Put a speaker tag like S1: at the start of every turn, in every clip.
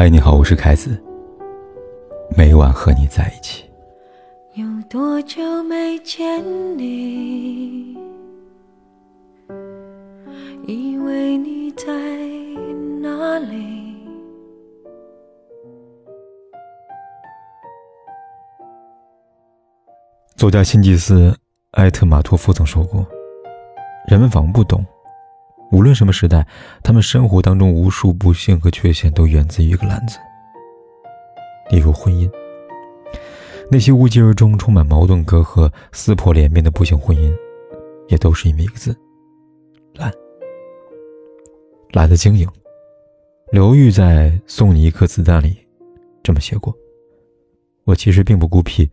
S1: 嗨，你好，我是凯子。每晚和你在一起。
S2: 有多久没见你？以为你在哪里？
S1: 作家辛吉斯·埃特马托夫曾说过：“人们仿佛不懂。”无论什么时代，他们生活当中无数不幸和缺陷都源自于一个“懒”字。例如婚姻，那些无疾而终、充满矛盾隔阂、撕破脸面的不幸婚姻，也都是因为一个字——懒。懒得经营。刘玉在《送你一颗子弹》里这么写过：“我其实并不孤僻，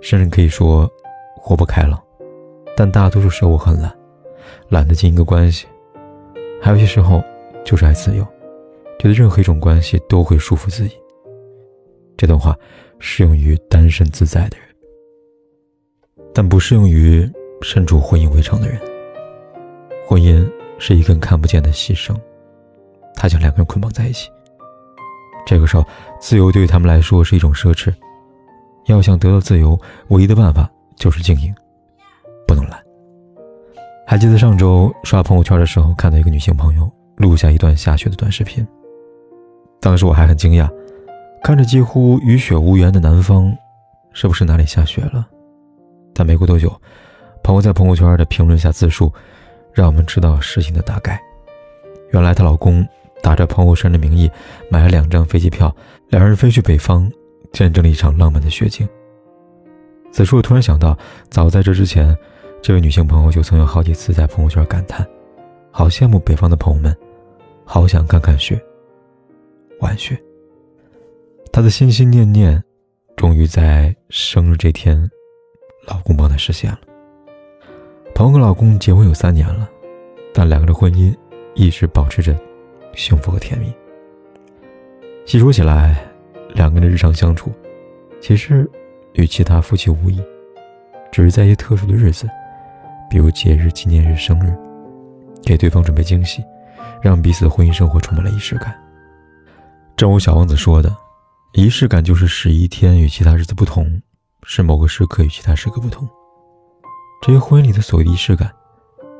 S1: 甚至可以说活泼开朗，但大多数时候我很懒，懒得经营个关系。”还有些时候，就是爱自由，觉得任何一种关系都会束缚自己。这段话适用于单身自在的人，但不适用于身处婚姻围城的人。婚姻是一根看不见的牺牲，它将两个人捆绑在一起。这个时候，自由对于他们来说是一种奢侈。要想得到自由，唯一的办法就是经营，不能懒。还记得上周刷朋友圈的时候，看到一个女性朋友录下一段下雪的短视频。当时我还很惊讶，看着几乎与雪无缘的南方，是不是哪里下雪了？但没过多久，朋友在朋友圈的评论下自述，让我们知道事情的大概。原来她老公打着朋友生日的名义买了两张飞机票，两人飞去北方，见证了一场浪漫的雪景。此处突然想到，早在这之前。这位女性朋友就曾有好几次在朋友圈感叹：“好羡慕北方的朋友们，好想看看雪，晚雪。”她的心心念念，终于在生日这天，老公帮她实现了。朋友和老公结婚有三年了，但两个人的婚姻一直保持着幸福和甜蜜。细说起来，两个人的日常相处，其实与其他夫妻无异，只是在一些特殊的日子。比如节日、纪念日、生日，给对方准备惊喜，让彼此的婚姻生活充满了仪式感。正如小王子说的：“仪式感就是使一天与其他日子不同，使某个时刻与其他时刻不同。”这些婚姻里的所谓仪式感，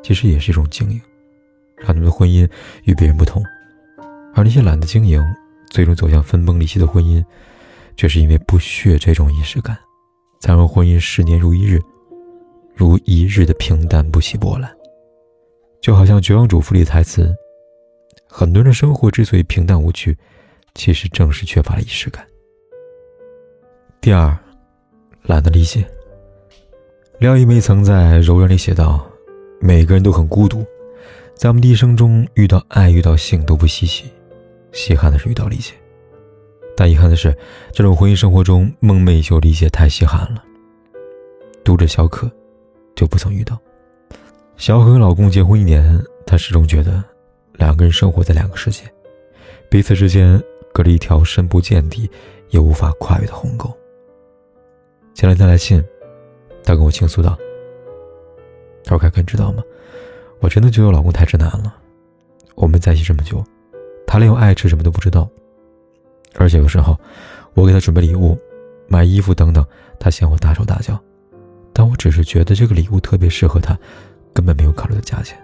S1: 其实也是一种经营，让你们的婚姻与别人不同。而那些懒得经营、最终走向分崩离析的婚姻，却是因为不屑这种仪式感，才让婚姻十年如一日。如一日的平淡不起波澜，就好像《绝望主妇》里的台词：“很多人的生活之所以平淡无趣，其实正是缺乏了仪式感。”第二，懒得理解。廖一梅曾在《柔软》里写道：“每个人都很孤独，在我们的一生中，遇到爱、遇到性都不稀奇，稀罕的是遇到理解。但遗憾的是，这种婚姻生活中梦寐以求理解太稀罕了。”读者小可。就不曾遇到。小可和老公结婚一年，她始终觉得两个人生活在两个世界，彼此之间隔着一条深不见底也无法跨越的鸿沟。前两天来信，她跟我倾诉道：“他说凯哥，你知道吗？我真的觉得我老公太直男了。我们在一起这么久，他连我爱吃什么都不知道，而且有时候我给他准备礼物、买衣服等等，他嫌我大手大脚。”但我只是觉得这个礼物特别适合他，根本没有考虑到价钱。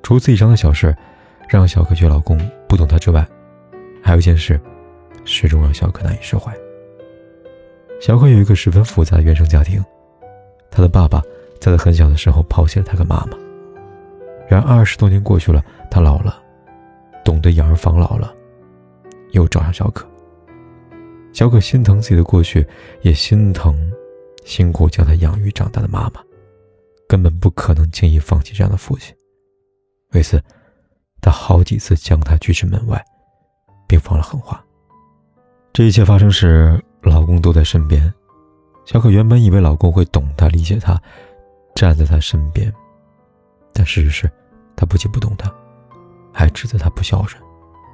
S1: 除此以上的小事，让小可觉得老公不懂她之外，还有一件事，始终让小可难以释怀。小可有一个十分复杂的原生家庭，她的爸爸在她很小的时候抛弃了她跟妈妈。然而二十多年过去了，她老了，懂得养儿防老了，又找上小可。小可心疼自己的过去，也心疼。辛苦将他养育长大的妈妈，根本不可能轻易放弃这样的父亲。为此，他好几次将他拒之门外，并放了狠话。这一切发生时，老公都在身边。小可原本以为老公会懂她、理解她，站在她身边，但事实是，他不仅不懂她，还指责她不孝顺，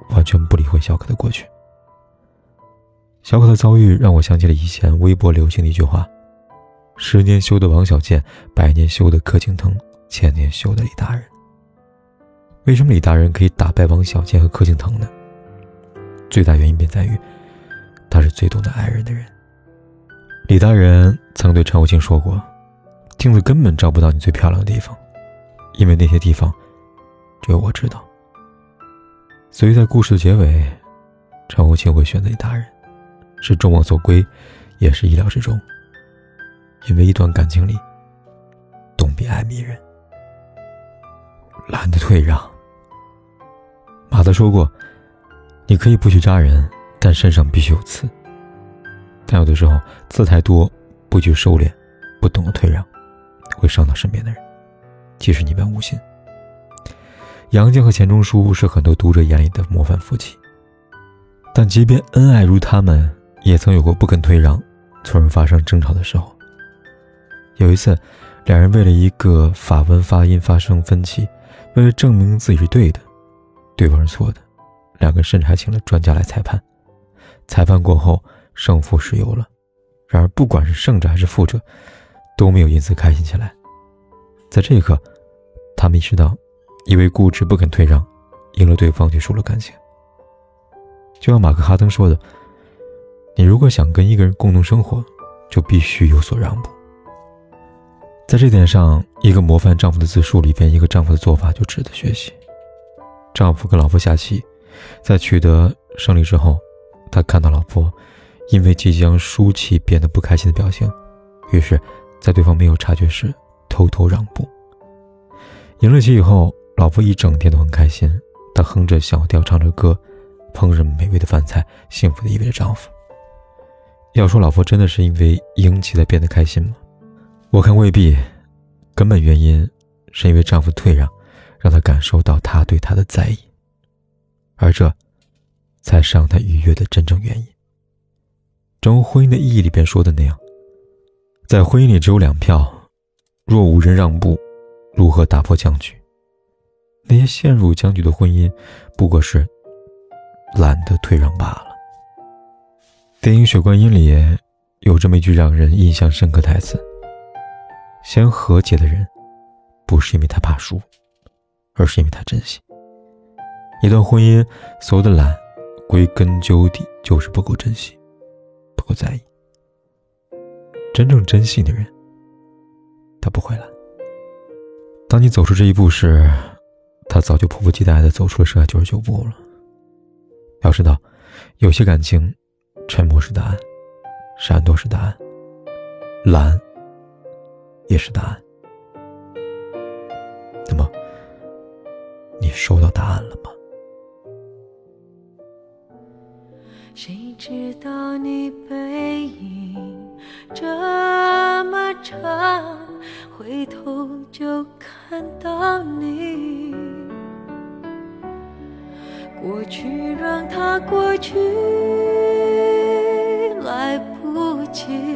S1: 完全不理会小可的过去。小可的遭遇让我想起了以前微博流行的一句话。十年修的王小贱，百年修的柯景腾，千年修的李大人。为什么李大人可以打败王小贱和柯景腾呢？最大原因便在于，他是最懂得爱人的人。李大人曾对陈武清说过：“镜子根本照不到你最漂亮的地方，因为那些地方，只有我知道。”所以在故事的结尾，陈武清会选择李大人，是众望所归，也是意料之中。因为一段感情里，懂比爱迷人，懒得退让。马德说过：“你可以不去扎人，但身上必须有刺。但有的时候，刺太多，不去收敛，不懂得退让，会伤到身边的人，即使你万无心。”杨绛和钱钟书是很多读者眼里的模范夫妻，但即便恩爱如他们，也曾有过不肯退让，从而发生争吵的时候。有一次，两人为了一个法文发音发生分歧，为了证明自己是对的，对方是错的，两个甚至还请了专家来裁判。裁判过后，胜负是有了，然而不管是胜者还是负者，都没有因此开心起来。在这一刻，他们意识到。因为固执不肯退让，赢了对方却输了感情。就像马克·哈登说的：“你如果想跟一个人共同生活，就必须有所让步。”在这点上，一个模范丈夫的自述里边，一个丈夫的做法就值得学习。丈夫跟老婆下棋，在取得胜利之后，他看到老婆因为即将输棋变得不开心的表情，于是，在对方没有察觉时偷偷让步。赢了棋以后。老婆一整天都很开心，她哼着小调，唱着歌，烹饪美味的饭菜，幸福的依偎着丈夫。要说老婆真的是因为赢棋才变得开心吗？我看未必，根本原因是因为丈夫退让，让她感受到他对她的在意，而这，才是让她愉悦的真正原因。正如婚姻的意义里边说的那样，在婚姻里只有两票，若无人让步，如何打破僵局？那些陷入僵局的婚姻，不过是懒得退让罢了。电影《血观音》里有这么一句让人印象深刻台词：“先和解的人，不是因为他怕输，而是因为他珍惜。一段婚姻，所有的懒，归根究底就是不够珍惜，不够在意。真正珍惜的人，他不会懒。当你走出这一步时，他早就迫不及待的走出了剩下九十九步了。要知道，有些感情，沉默是答案，闪躲是答案，懒也是答案。那么，你收到答案了吗？
S2: 谁知道你背影这么长，回头就看到你。过去让它过去，来不及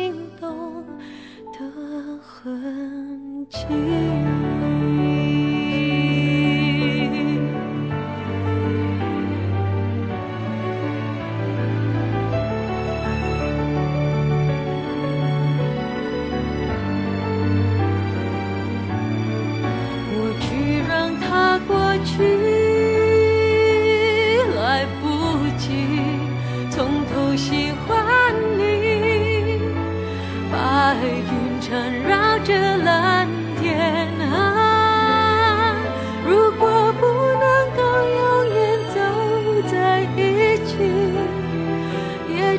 S2: 你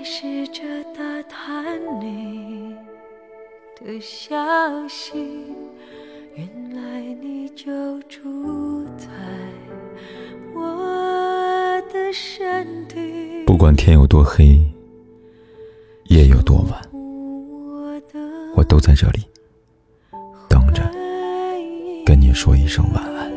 S2: 还试着打探你的消息，原来你就住在我的身体。
S1: 不管天有多黑，夜有多晚，我都在这里等着跟你说一声晚安。